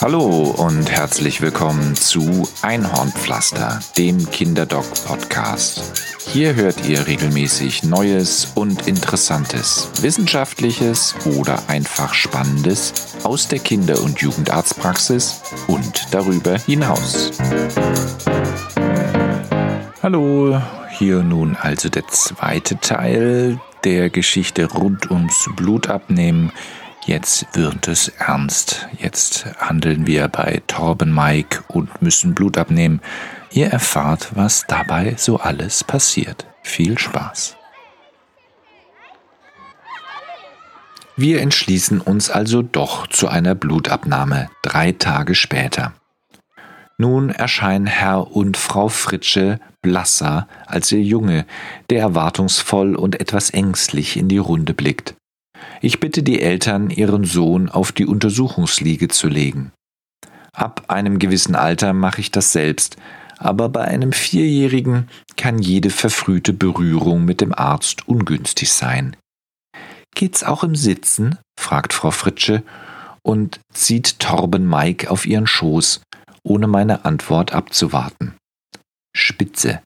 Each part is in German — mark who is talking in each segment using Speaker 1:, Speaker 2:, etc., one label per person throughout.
Speaker 1: Hallo und herzlich willkommen zu Einhornpflaster, dem Kinderdoc-Podcast. Hier hört ihr regelmäßig Neues und Interessantes, Wissenschaftliches oder einfach Spannendes aus der Kinder- und Jugendarztpraxis und darüber hinaus. Hallo, hier nun also der zweite Teil der Geschichte rund ums Blutabnehmen Jetzt wird es ernst. Jetzt handeln wir bei Torben Mike und müssen Blut abnehmen. Ihr erfahrt, was dabei so alles passiert. Viel Spaß. Wir entschließen uns also doch zu einer Blutabnahme, drei Tage später. Nun erscheinen Herr und Frau Fritsche blasser als ihr Junge, der erwartungsvoll und etwas ängstlich in die Runde blickt. Ich bitte die Eltern, ihren Sohn auf die Untersuchungsliege zu legen. Ab einem gewissen Alter mache ich das selbst, aber bei einem Vierjährigen kann jede verfrühte Berührung mit dem Arzt ungünstig sein. Geht's auch im Sitzen? fragt Frau Fritsche und zieht Torben Mike auf ihren Schoß, ohne meine Antwort abzuwarten. Spitze,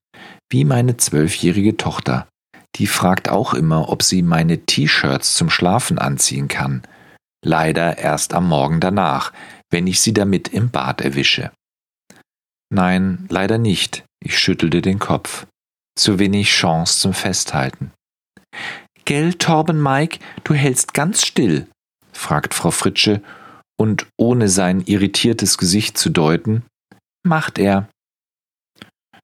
Speaker 1: wie meine zwölfjährige Tochter. Die fragt auch immer, ob sie meine T-Shirts zum Schlafen anziehen kann. Leider erst am Morgen danach, wenn ich sie damit im Bad erwische. Nein, leider nicht. Ich schüttelte den Kopf. Zu wenig Chance zum Festhalten. Gell, Torben Mike, du hältst ganz still, fragt Frau Fritsche, und ohne sein irritiertes Gesicht zu deuten, macht er.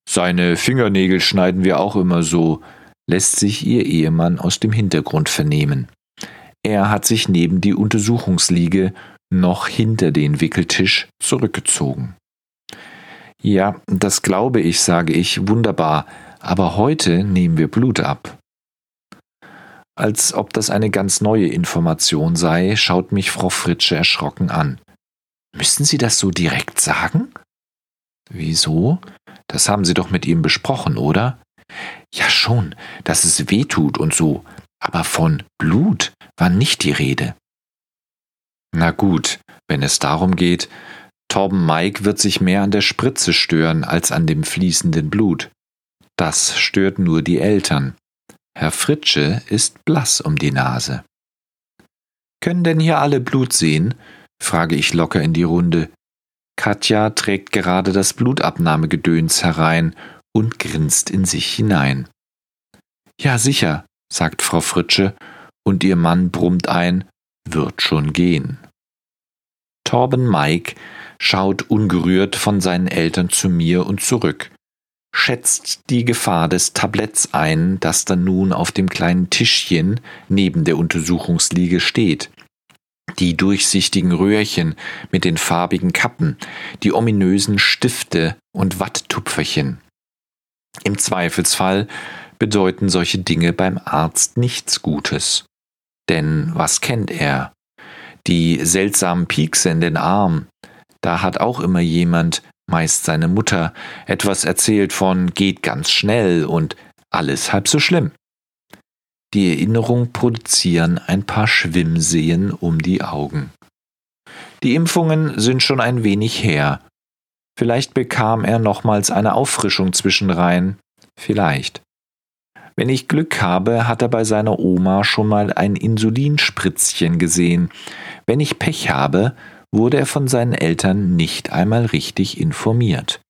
Speaker 1: Seine Fingernägel schneiden wir auch immer so, lässt sich ihr Ehemann aus dem Hintergrund vernehmen. Er hat sich neben die Untersuchungsliege noch hinter den Wickeltisch zurückgezogen. Ja, das glaube ich, sage ich, wunderbar, aber heute nehmen wir Blut ab. Als ob das eine ganz neue Information sei, schaut mich Frau Fritsche erschrocken an. Müssen Sie das so direkt sagen? Wieso? Das haben Sie doch mit ihm besprochen, oder? Ja schon, dass es weh tut und so, aber von Blut war nicht die Rede. Na gut, wenn es darum geht, Torben Mike wird sich mehr an der Spritze stören als an dem fließenden Blut. Das stört nur die Eltern. Herr Fritsche ist blass um die Nase. Können denn hier alle Blut sehen? frage ich locker in die Runde. Katja trägt gerade das Blutabnahmegedöns herein und grinst in sich hinein. Ja, sicher, sagt Frau Fritsche, und ihr Mann brummt ein, wird schon gehen. Torben Mike schaut ungerührt von seinen Eltern zu mir und zurück, schätzt die Gefahr des Tabletts ein, das dann nun auf dem kleinen Tischchen neben der Untersuchungsliege steht. Die durchsichtigen Röhrchen mit den farbigen Kappen, die ominösen Stifte und Watttupferchen. Im Zweifelsfall bedeuten solche Dinge beim Arzt nichts Gutes. Denn was kennt er? Die seltsamen Piekse in den Arm. Da hat auch immer jemand, meist seine Mutter, etwas erzählt von geht ganz schnell und alles halb so schlimm. Die Erinnerung produzieren ein paar Schwimmseen um die Augen. Die Impfungen sind schon ein wenig her, Vielleicht bekam er nochmals eine Auffrischung zwischenrein. Vielleicht. Wenn ich Glück habe, hat er bei seiner Oma schon mal ein Insulinspritzchen gesehen. Wenn ich Pech habe, wurde er von seinen Eltern nicht einmal richtig informiert.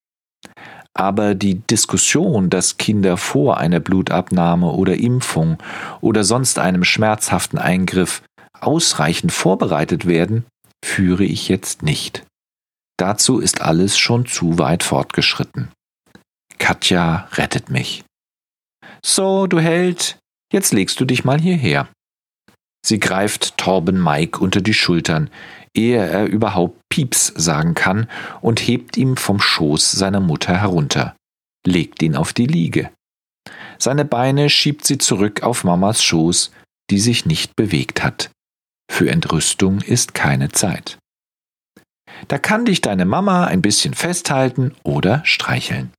Speaker 1: Aber die Diskussion, dass Kinder vor einer Blutabnahme oder Impfung oder sonst einem schmerzhaften Eingriff ausreichend vorbereitet werden, führe ich jetzt nicht. Dazu ist alles schon zu weit fortgeschritten. Katja rettet mich. So, du Held, jetzt legst du dich mal hierher. Sie greift Torben Mike unter die Schultern, ehe er überhaupt Pieps sagen kann, und hebt ihm vom Schoß seiner Mutter herunter, legt ihn auf die Liege. Seine Beine schiebt sie zurück auf Mamas Schoß, die sich nicht bewegt hat. Für Entrüstung ist keine Zeit. Da kann dich deine Mama ein bisschen festhalten oder streicheln.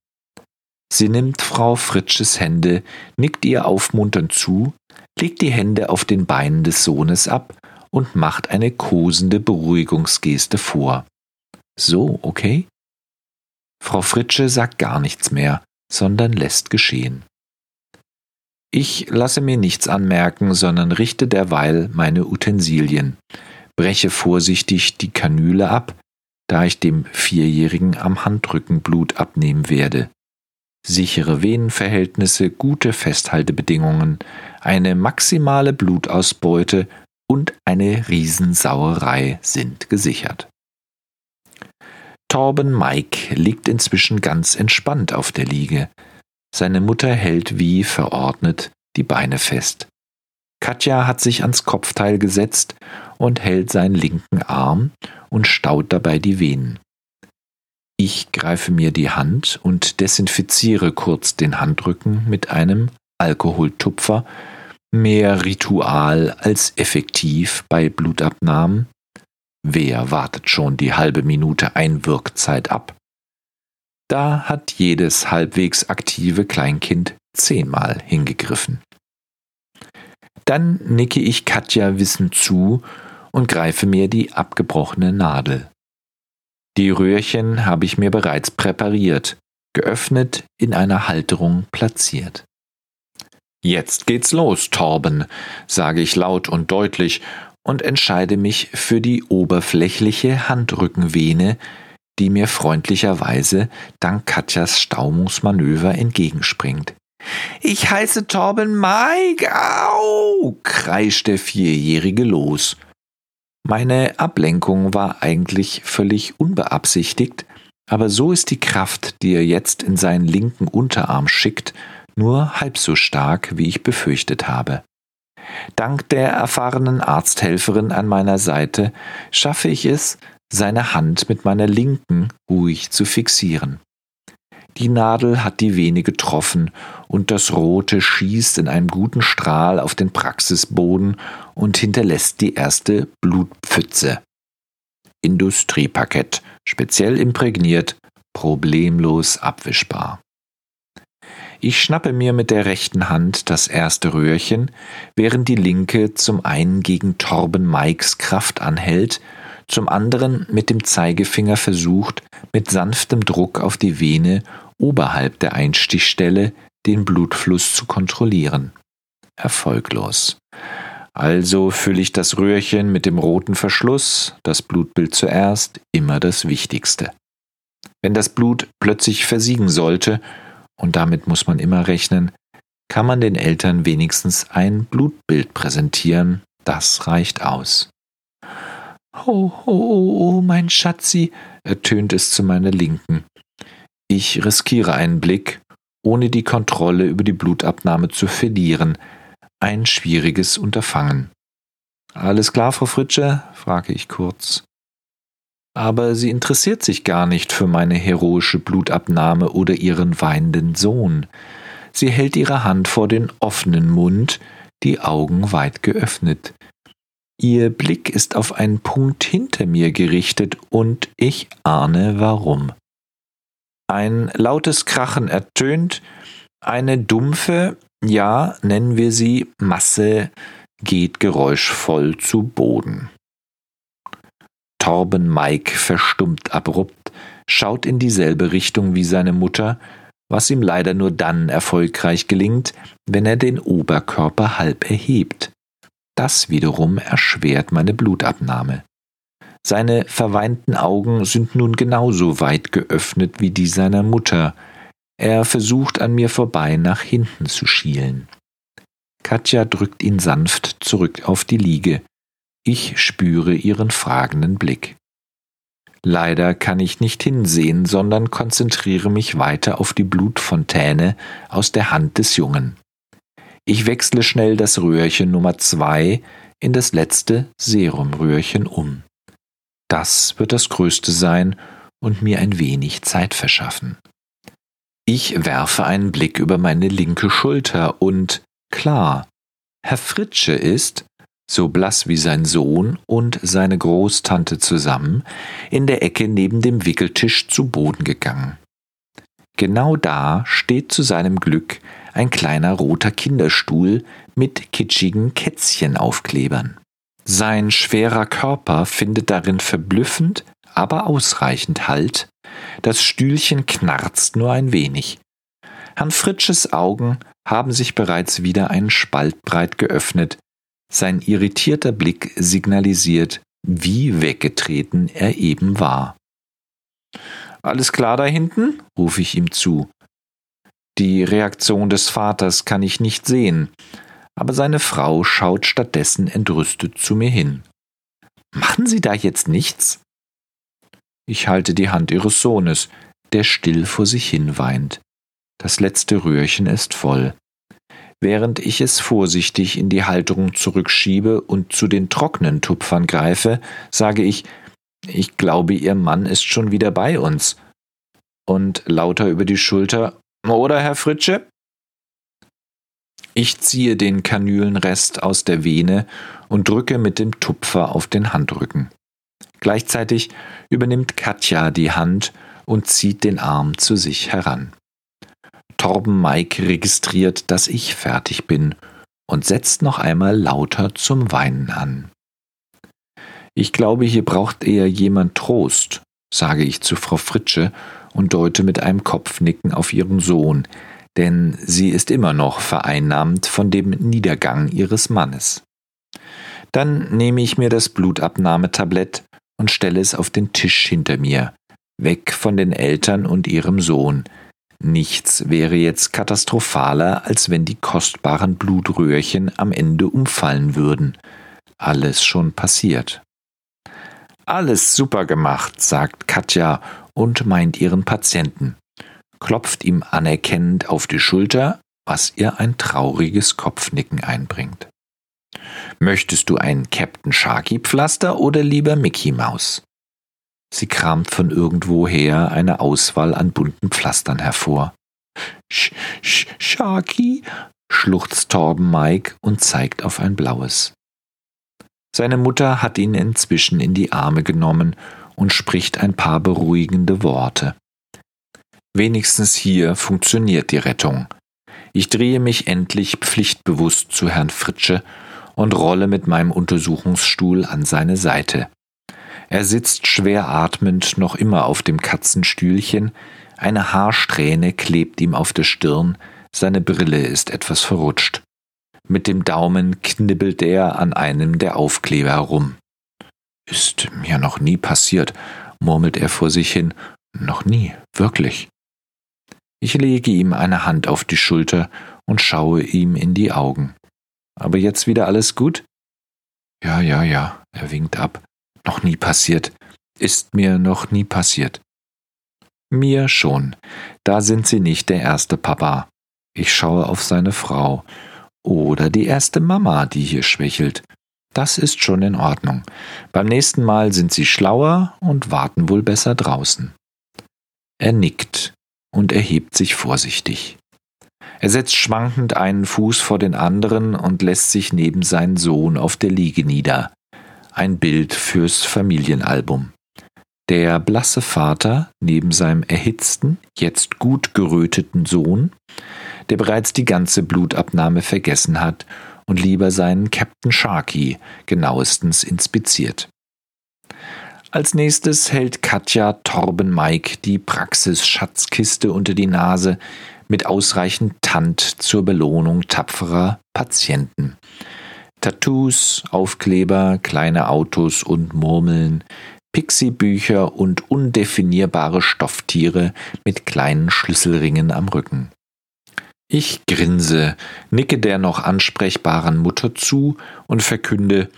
Speaker 1: Sie nimmt Frau Fritsches Hände, nickt ihr aufmunternd zu, legt die Hände auf den Beinen des Sohnes ab und macht eine kosende Beruhigungsgeste vor. So, okay? Frau Fritsche sagt gar nichts mehr, sondern lässt geschehen. Ich lasse mir nichts anmerken, sondern richte derweil meine Utensilien, breche vorsichtig die Kanüle ab, da ich dem Vierjährigen am Handrücken Blut abnehmen werde. Sichere Venenverhältnisse, gute Festhaltebedingungen, eine maximale Blutausbeute und eine Riesensauerei sind gesichert. Torben Mike liegt inzwischen ganz entspannt auf der Liege. Seine Mutter hält wie verordnet die Beine fest. Katja hat sich ans Kopfteil gesetzt und hält seinen linken Arm und staut dabei die Venen. Ich greife mir die Hand und desinfiziere kurz den Handrücken mit einem Alkoholtupfer, mehr Ritual als effektiv bei Blutabnahmen. Wer wartet schon die halbe Minute Einwirkzeit ab? Da hat jedes halbwegs aktive Kleinkind zehnmal hingegriffen. Dann nicke ich Katja wissend zu und greife mir die abgebrochene Nadel. Die Röhrchen habe ich mir bereits präpariert, geöffnet, in einer Halterung platziert. Jetzt geht's los, Torben, sage ich laut und deutlich und entscheide mich für die oberflächliche Handrückenvene, die mir freundlicherweise dank Katjas Staumungsmanöver entgegenspringt. Ich heiße Torben Mike, au! kreischt der Vierjährige los. Meine Ablenkung war eigentlich völlig unbeabsichtigt, aber so ist die Kraft, die er jetzt in seinen linken Unterarm schickt, nur halb so stark, wie ich befürchtet habe. Dank der erfahrenen Arzthelferin an meiner Seite schaffe ich es, seine Hand mit meiner linken ruhig zu fixieren. Die Nadel hat die Vene getroffen und das Rote schießt in einem guten Strahl auf den Praxisboden und hinterlässt die erste Blutpfütze. Industrieparkett, speziell imprägniert, problemlos abwischbar. Ich schnappe mir mit der rechten Hand das erste Röhrchen, während die linke zum einen gegen Torben Mikes Kraft anhält, zum anderen mit dem Zeigefinger versucht, mit sanftem Druck auf die Vene oberhalb der Einstichstelle den Blutfluss zu kontrollieren. Erfolglos. Also fülle ich das Röhrchen mit dem roten Verschluss, das Blutbild zuerst, immer das Wichtigste. Wenn das Blut plötzlich versiegen sollte, und damit muss man immer rechnen, kann man den Eltern wenigstens ein Blutbild präsentieren, das reicht aus. Oh, oh, oh, oh, mein Schatzi, ertönt es zu meiner Linken. Ich riskiere einen Blick, ohne die Kontrolle über die Blutabnahme zu verlieren. Ein schwieriges Unterfangen. Alles klar, Frau Fritsche? frage ich kurz. Aber sie interessiert sich gar nicht für meine heroische Blutabnahme oder ihren weinenden Sohn. Sie hält ihre Hand vor den offenen Mund, die Augen weit geöffnet. Ihr Blick ist auf einen Punkt hinter mir gerichtet und ich ahne warum. Ein lautes Krachen ertönt, eine dumpfe, ja, nennen wir sie Masse, geht geräuschvoll zu Boden. Torben Mike verstummt abrupt, schaut in dieselbe Richtung wie seine Mutter, was ihm leider nur dann erfolgreich gelingt, wenn er den Oberkörper halb erhebt. Das wiederum erschwert meine Blutabnahme. Seine verweinten Augen sind nun genauso weit geöffnet wie die seiner Mutter. Er versucht an mir vorbei nach hinten zu schielen. Katja drückt ihn sanft zurück auf die Liege. Ich spüre ihren fragenden Blick. Leider kann ich nicht hinsehen, sondern konzentriere mich weiter auf die Blutfontäne aus der Hand des Jungen. Ich wechsle schnell das Röhrchen Nummer zwei in das letzte Serumröhrchen um. Das wird das Größte sein und mir ein wenig Zeit verschaffen. Ich werfe einen Blick über meine linke Schulter und klar, Herr Fritsche ist, so blass wie sein Sohn und seine Großtante zusammen, in der Ecke neben dem Wickeltisch zu Boden gegangen. Genau da steht zu seinem Glück ein kleiner roter Kinderstuhl mit kitschigen Kätzchenaufklebern. Sein schwerer Körper findet darin verblüffend, aber ausreichend Halt. Das Stühlchen knarzt nur ein wenig. Herrn Fritsches Augen haben sich bereits wieder einen Spalt breit geöffnet. Sein irritierter Blick signalisiert, wie weggetreten er eben war. Alles klar da hinten? rufe ich ihm zu. Die Reaktion des Vaters kann ich nicht sehen, aber seine Frau schaut stattdessen entrüstet zu mir hin. Machen Sie da jetzt nichts? Ich halte die Hand ihres Sohnes, der still vor sich hin weint. Das letzte Röhrchen ist voll. Während ich es vorsichtig in die Halterung zurückschiebe und zu den trockenen Tupfern greife, sage ich, ich glaube, Ihr Mann ist schon wieder bei uns. Und lauter über die Schulter, oder, Herr Fritsche? Ich ziehe den Kanülenrest aus der Vene und drücke mit dem Tupfer auf den Handrücken. Gleichzeitig übernimmt Katja die Hand und zieht den Arm zu sich heran. Torben Mike registriert, dass ich fertig bin und setzt noch einmal lauter zum Weinen an. Ich glaube, hier braucht eher jemand Trost, sage ich zu Frau Fritsche und deute mit einem Kopfnicken auf ihren Sohn, denn sie ist immer noch vereinnahmt von dem Niedergang ihres Mannes. Dann nehme ich mir das Blutabnahmetablett und stelle es auf den Tisch hinter mir, weg von den Eltern und ihrem Sohn. Nichts wäre jetzt katastrophaler, als wenn die kostbaren Blutröhrchen am Ende umfallen würden. Alles schon passiert. Alles super gemacht, sagt Katja und meint ihren Patienten, klopft ihm anerkennend auf die Schulter, was ihr ein trauriges Kopfnicken einbringt. Möchtest du ein Captain Sharky Pflaster oder lieber Mickey Maus? Sie kramt von irgendwoher eine Auswahl an bunten Pflastern hervor. Sch, sch, Sharky, schluchzt Torben Mike und zeigt auf ein blaues. Seine Mutter hat ihn inzwischen in die Arme genommen und spricht ein paar beruhigende Worte. Wenigstens hier funktioniert die Rettung. Ich drehe mich endlich pflichtbewusst zu Herrn Fritsche und rolle mit meinem Untersuchungsstuhl an seine Seite. Er sitzt schwer atmend noch immer auf dem Katzenstühlchen, eine Haarsträhne klebt ihm auf der Stirn, seine Brille ist etwas verrutscht. Mit dem Daumen knibbelt er an einem der Aufkleber herum. Ist mir noch nie passiert, murmelt er vor sich hin. Noch nie, wirklich. Ich lege ihm eine Hand auf die Schulter und schaue ihm in die Augen. Aber jetzt wieder alles gut? Ja, ja, ja, er winkt ab. Noch nie passiert. Ist mir noch nie passiert. Mir schon. Da sind Sie nicht der erste Papa. Ich schaue auf seine Frau. Oder die erste Mama, die hier schwächelt. Das ist schon in Ordnung. Beim nächsten Mal sind Sie schlauer und warten wohl besser draußen. Er nickt und erhebt sich vorsichtig. Er setzt schwankend einen Fuß vor den anderen und lässt sich neben seinen Sohn auf der Liege nieder. Ein Bild fürs Familienalbum. Der blasse Vater neben seinem erhitzten, jetzt gut geröteten Sohn, der bereits die ganze Blutabnahme vergessen hat und lieber seinen Captain Sharky genauestens inspiziert. Als nächstes hält Katja Torben Mike die Praxisschatzkiste unter die Nase, mit ausreichend Tand zur Belohnung tapferer Patienten. Tattoos, Aufkleber, kleine Autos und Murmeln, Pixie-Bücher und undefinierbare Stofftiere mit kleinen Schlüsselringen am Rücken. Ich grinse, nicke der noch ansprechbaren Mutter zu und verkünde,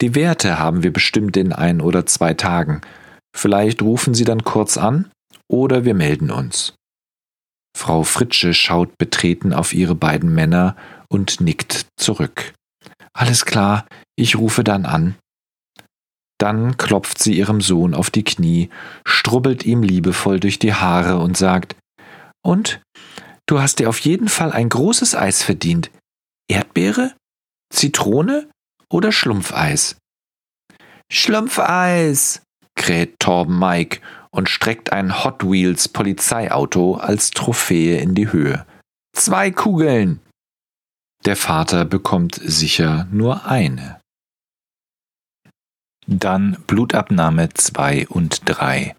Speaker 1: die Werte haben wir bestimmt in ein oder zwei Tagen. Vielleicht rufen Sie dann kurz an oder wir melden uns. Frau Fritsche schaut betreten auf ihre beiden Männer und nickt zurück. Alles klar, ich rufe dann an. Dann klopft sie ihrem Sohn auf die Knie, strubbelt ihm liebevoll durch die Haare und sagt Und? Du hast dir auf jeden Fall ein großes Eis verdient. Erdbeere? Zitrone oder Schlumpfeis? Schlumpfeis, kräht Torben Mike und streckt ein Hot Wheels Polizeiauto als Trophäe in die Höhe. Zwei Kugeln! Der Vater bekommt sicher nur eine. Dann Blutabnahme 2 und 3.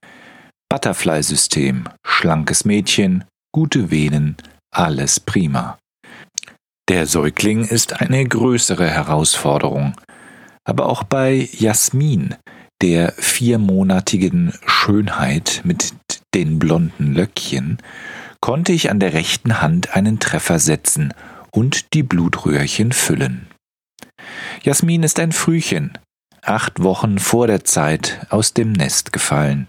Speaker 1: Butterfly-System, schlankes Mädchen, gute Venen, alles prima. Der Säugling ist eine größere Herausforderung. Aber auch bei Jasmin, der viermonatigen Schönheit mit den blonden Löckchen, konnte ich an der rechten Hand einen Treffer setzen und die Blutröhrchen füllen. Jasmin ist ein Frühchen, acht Wochen vor der Zeit aus dem Nest gefallen.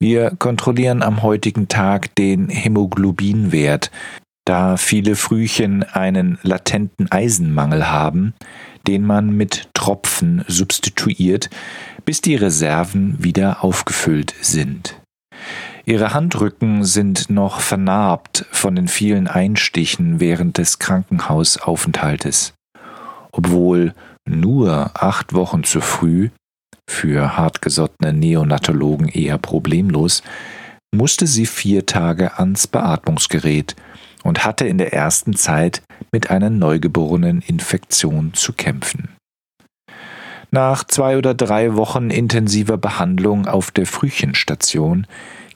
Speaker 1: Wir kontrollieren am heutigen Tag den Hämoglobinwert, da viele Frühchen einen latenten Eisenmangel haben, den man mit Tropfen substituiert, bis die Reserven wieder aufgefüllt sind. Ihre Handrücken sind noch vernarbt von den vielen Einstichen während des Krankenhausaufenthaltes. Obwohl nur acht Wochen zu früh, für hartgesottene Neonatologen eher problemlos, musste sie vier Tage ans Beatmungsgerät und hatte in der ersten Zeit mit einer neugeborenen Infektion zu kämpfen. Nach zwei oder drei Wochen intensiver Behandlung auf der Frühchenstation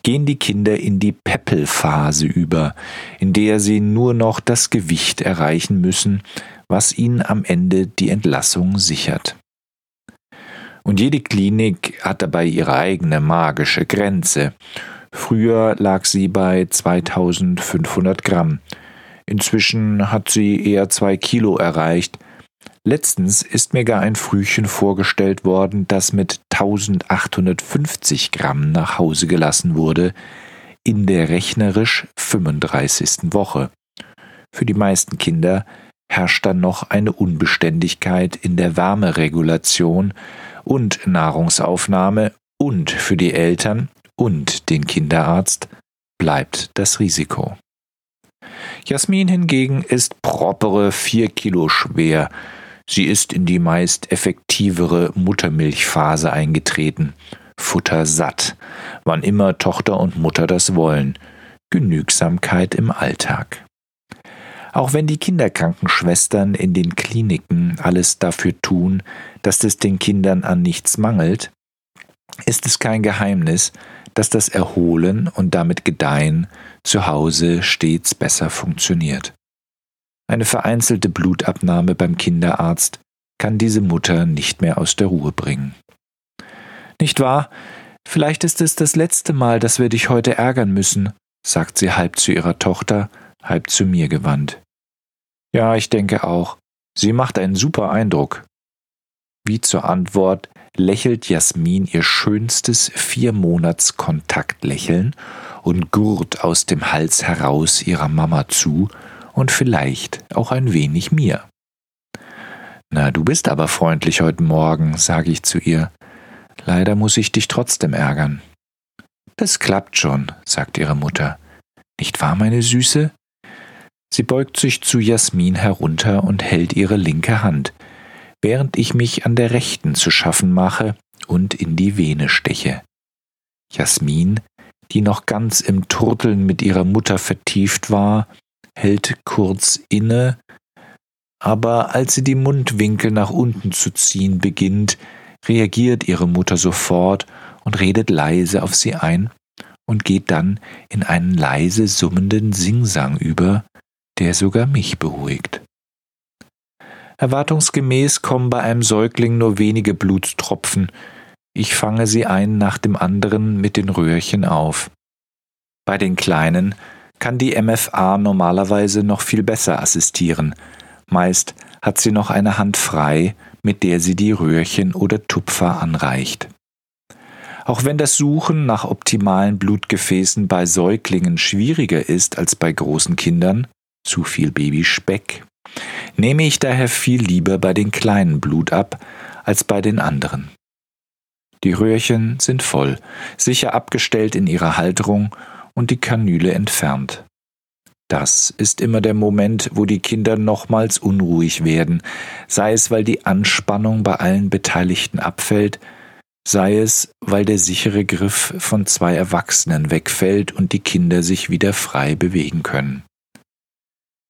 Speaker 1: gehen die Kinder in die Peppelphase über, in der sie nur noch das Gewicht erreichen müssen, was ihnen am Ende die Entlassung sichert. Und jede Klinik hat dabei ihre eigene magische Grenze. Früher lag sie bei 2500 Gramm. Inzwischen hat sie eher zwei Kilo erreicht. Letztens ist mir gar ein Frühchen vorgestellt worden, das mit 1850 Gramm nach Hause gelassen wurde, in der rechnerisch 35. Woche. Für die meisten Kinder herrscht dann noch eine Unbeständigkeit in der Wärmeregulation und Nahrungsaufnahme und für die Eltern und den Kinderarzt bleibt das Risiko. Jasmin hingegen ist propere vier Kilo schwer. Sie ist in die meist effektivere Muttermilchphase eingetreten. Futter satt, wann immer Tochter und Mutter das wollen. Genügsamkeit im Alltag. Auch wenn die Kinderkrankenschwestern in den Kliniken alles dafür tun, dass es den Kindern an nichts mangelt, ist es kein Geheimnis, dass das Erholen und damit Gedeihen zu Hause stets besser funktioniert. Eine vereinzelte Blutabnahme beim Kinderarzt kann diese Mutter nicht mehr aus der Ruhe bringen. Nicht wahr? Vielleicht ist es das letzte Mal, dass wir dich heute ärgern müssen, sagt sie halb zu ihrer Tochter, halb zu mir gewandt. Ja, ich denke auch. Sie macht einen super Eindruck. Wie zur Antwort lächelt Jasmin ihr schönstes Viermonats-Kontaktlächeln und gurt aus dem Hals heraus ihrer Mama zu und vielleicht auch ein wenig mir. Na, du bist aber freundlich heute Morgen, sage ich zu ihr. Leider muss ich dich trotzdem ärgern. Das klappt schon, sagt ihre Mutter. Nicht wahr, meine Süße? Sie beugt sich zu Jasmin herunter und hält ihre linke Hand, während ich mich an der rechten zu schaffen mache und in die Vene steche. Jasmin, die noch ganz im Turteln mit ihrer Mutter vertieft war, hält kurz inne, aber als sie die Mundwinkel nach unten zu ziehen beginnt, reagiert ihre Mutter sofort und redet leise auf sie ein und geht dann in einen leise summenden Singsang über, der sogar mich beruhigt. Erwartungsgemäß kommen bei einem Säugling nur wenige Blutstropfen. Ich fange sie einen nach dem anderen mit den Röhrchen auf. Bei den Kleinen kann die MFA normalerweise noch viel besser assistieren. Meist hat sie noch eine Hand frei, mit der sie die Röhrchen oder Tupfer anreicht. Auch wenn das Suchen nach optimalen Blutgefäßen bei Säuglingen schwieriger ist als bei großen Kindern, zu viel Babyspeck, nehme ich daher viel lieber bei den kleinen Blut ab als bei den anderen. Die Röhrchen sind voll, sicher abgestellt in ihrer Halterung und die Kanüle entfernt. Das ist immer der Moment, wo die Kinder nochmals unruhig werden, sei es, weil die Anspannung bei allen Beteiligten abfällt, sei es, weil der sichere Griff von zwei Erwachsenen wegfällt und die Kinder sich wieder frei bewegen können.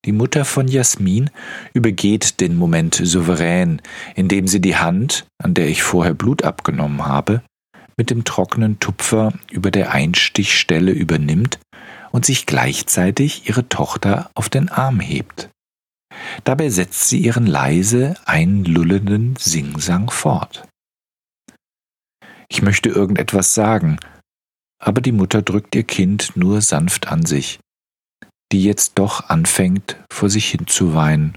Speaker 1: Die Mutter von Jasmin übergeht den Moment souverän, indem sie die Hand, an der ich vorher Blut abgenommen habe, mit dem trockenen Tupfer über der Einstichstelle übernimmt und sich gleichzeitig ihre Tochter auf den Arm hebt. Dabei setzt sie ihren leise einlullenden Singsang fort. Ich möchte irgendetwas sagen, aber die Mutter drückt ihr Kind nur sanft an sich die jetzt doch anfängt, vor sich hin zu weinen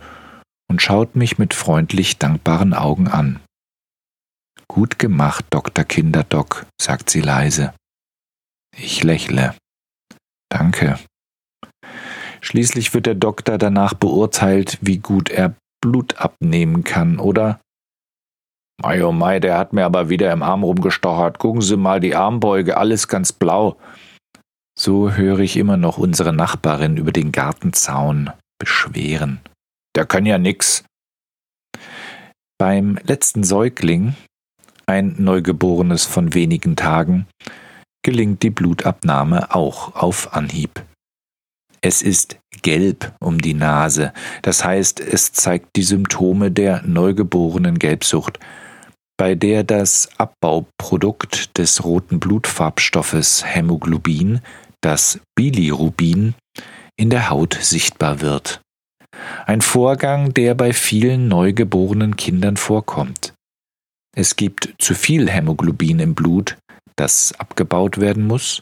Speaker 1: und schaut mich mit freundlich dankbaren Augen an. Gut gemacht, Dr. Kinderdoc, sagt sie leise. Ich lächle. Danke. Schließlich wird der Doktor danach beurteilt, wie gut er Blut abnehmen kann, oder? Mei, oh mei, der hat mir aber wieder im Arm rumgestochert. Gucken Sie mal die Armbeuge, alles ganz blau. So höre ich immer noch unsere Nachbarin über den Gartenzaun beschweren. Der kann ja nix. Beim letzten Säugling, ein Neugeborenes von wenigen Tagen, gelingt die Blutabnahme auch auf Anhieb. Es ist gelb um die Nase, das heißt, es zeigt die Symptome der neugeborenen Gelbsucht, bei der das Abbauprodukt des roten Blutfarbstoffes Hämoglobin das Bilirubin in der Haut sichtbar wird. Ein Vorgang, der bei vielen neugeborenen Kindern vorkommt. Es gibt zu viel Hämoglobin im Blut, das abgebaut werden muss,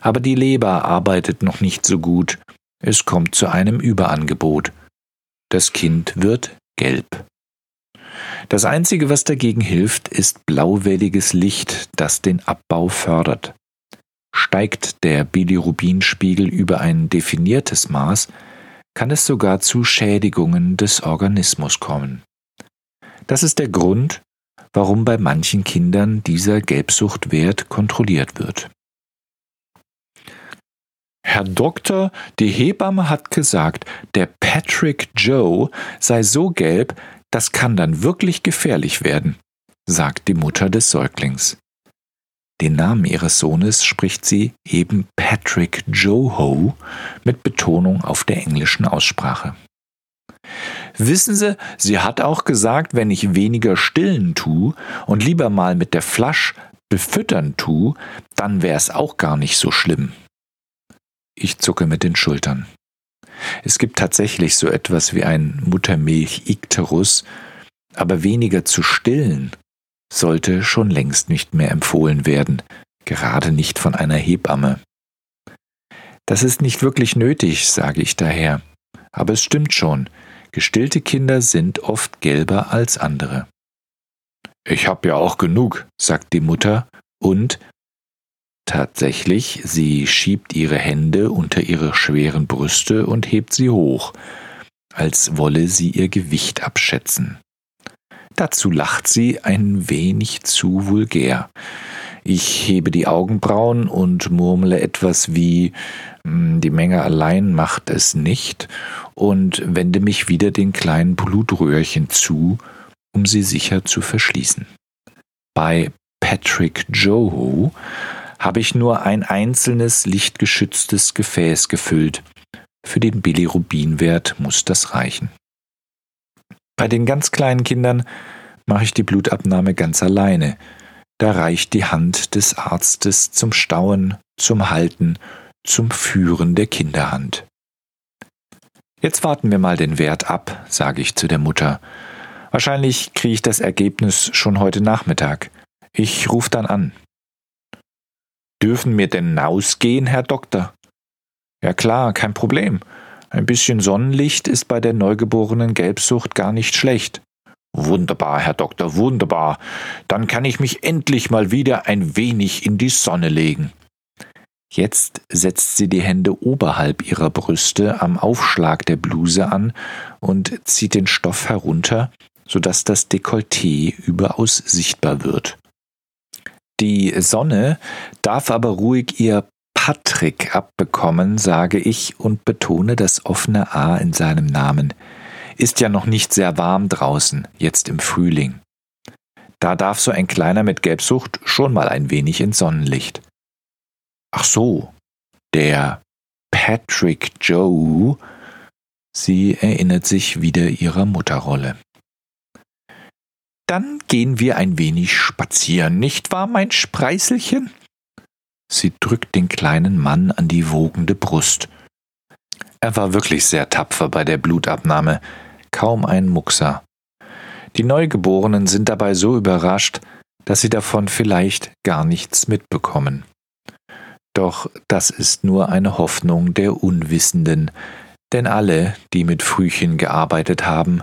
Speaker 1: aber die Leber arbeitet noch nicht so gut, es kommt zu einem Überangebot. Das Kind wird gelb. Das Einzige, was dagegen hilft, ist blauwelliges Licht, das den Abbau fördert. Steigt der Bilirubinspiegel über ein definiertes Maß, kann es sogar zu Schädigungen des Organismus kommen. Das ist der Grund, warum bei manchen Kindern dieser Gelbsuchtwert kontrolliert wird. Herr Doktor, die Hebamme hat gesagt, der Patrick Joe sei so gelb, das kann dann wirklich gefährlich werden, sagt die Mutter des Säuglings. Den Namen ihres Sohnes spricht sie eben Patrick Joho mit Betonung auf der englischen Aussprache. Wissen Sie, sie hat auch gesagt, wenn ich weniger stillen tue und lieber mal mit der Flasch befüttern tue, dann wäre es auch gar nicht so schlimm. Ich zucke mit den Schultern. Es gibt tatsächlich so etwas wie ein Muttermilch-Ikterus, aber weniger zu stillen sollte schon längst nicht mehr empfohlen werden, gerade nicht von einer Hebamme. Das ist nicht wirklich nötig, sage ich daher. Aber es stimmt schon, gestillte Kinder sind oft gelber als andere. Ich hab ja auch genug, sagt die Mutter, und tatsächlich, sie schiebt ihre Hände unter ihre schweren Brüste und hebt sie hoch, als wolle sie ihr Gewicht abschätzen. Dazu lacht sie ein wenig zu vulgär. Ich hebe die Augenbrauen und murmle etwas wie hm, die Menge allein macht es nicht und wende mich wieder den kleinen Blutröhrchen zu, um sie sicher zu verschließen. Bei Patrick Joho habe ich nur ein einzelnes lichtgeschütztes Gefäß gefüllt. Für den Bilirubinwert muss das reichen. Bei den ganz kleinen Kindern mache ich die Blutabnahme ganz alleine. Da reicht die Hand des Arztes zum Stauen, zum Halten, zum Führen der Kinderhand. Jetzt warten wir mal den Wert ab, sage ich zu der Mutter. Wahrscheinlich kriege ich das Ergebnis schon heute Nachmittag. Ich rufe dann an. Dürfen wir denn ausgehen, Herr Doktor? Ja klar, kein Problem. Ein bisschen Sonnenlicht ist bei der neugeborenen Gelbsucht gar nicht schlecht. Wunderbar, Herr Doktor, wunderbar. Dann kann ich mich endlich mal wieder ein wenig in die Sonne legen. Jetzt setzt sie die Hände oberhalb ihrer Brüste am Aufschlag der Bluse an und zieht den Stoff herunter, sodass das Dekolleté überaus sichtbar wird. Die Sonne darf aber ruhig ihr Patrick abbekommen, sage ich und betone das offene A in seinem Namen. Ist ja noch nicht sehr warm draußen, jetzt im Frühling. Da darf so ein Kleiner mit Gelbsucht schon mal ein wenig ins Sonnenlicht. Ach so, der Patrick Joe, Sie erinnert sich wieder ihrer Mutterrolle. Dann gehen wir ein wenig spazieren, nicht wahr, mein Spreißelchen? Sie drückt den kleinen Mann an die wogende Brust. Er war wirklich sehr tapfer bei der Blutabnahme, kaum ein Muckser. Die Neugeborenen sind dabei so überrascht, dass sie davon vielleicht gar nichts mitbekommen. Doch das ist nur eine Hoffnung der Unwissenden, denn alle, die mit Frühchen gearbeitet haben,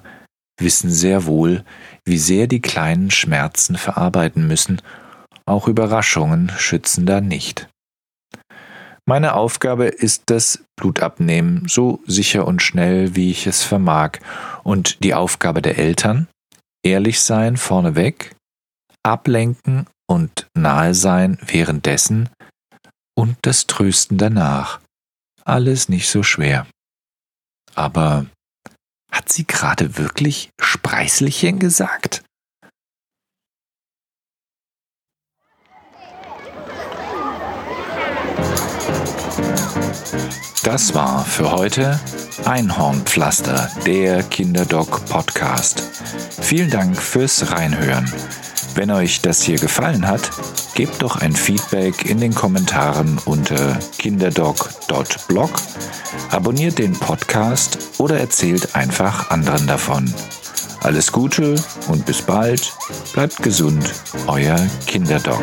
Speaker 1: wissen sehr wohl, wie sehr die kleinen Schmerzen verarbeiten müssen, auch Überraschungen schützen da nicht. Meine Aufgabe ist das Blutabnehmen so sicher und schnell, wie ich es vermag, und die Aufgabe der Eltern, ehrlich sein vorneweg, ablenken und nahe sein währenddessen und das Trösten danach. Alles nicht so schwer. Aber hat sie gerade wirklich Spreißelchen gesagt? Das war für heute Einhornpflaster, der Kinderdoc Podcast. Vielen Dank fürs Reinhören. Wenn euch das hier gefallen hat, gebt doch ein Feedback in den Kommentaren unter kinderdoc.blog, abonniert den Podcast oder erzählt einfach anderen davon. Alles Gute und bis bald. Bleibt gesund, euer Kinderdoc.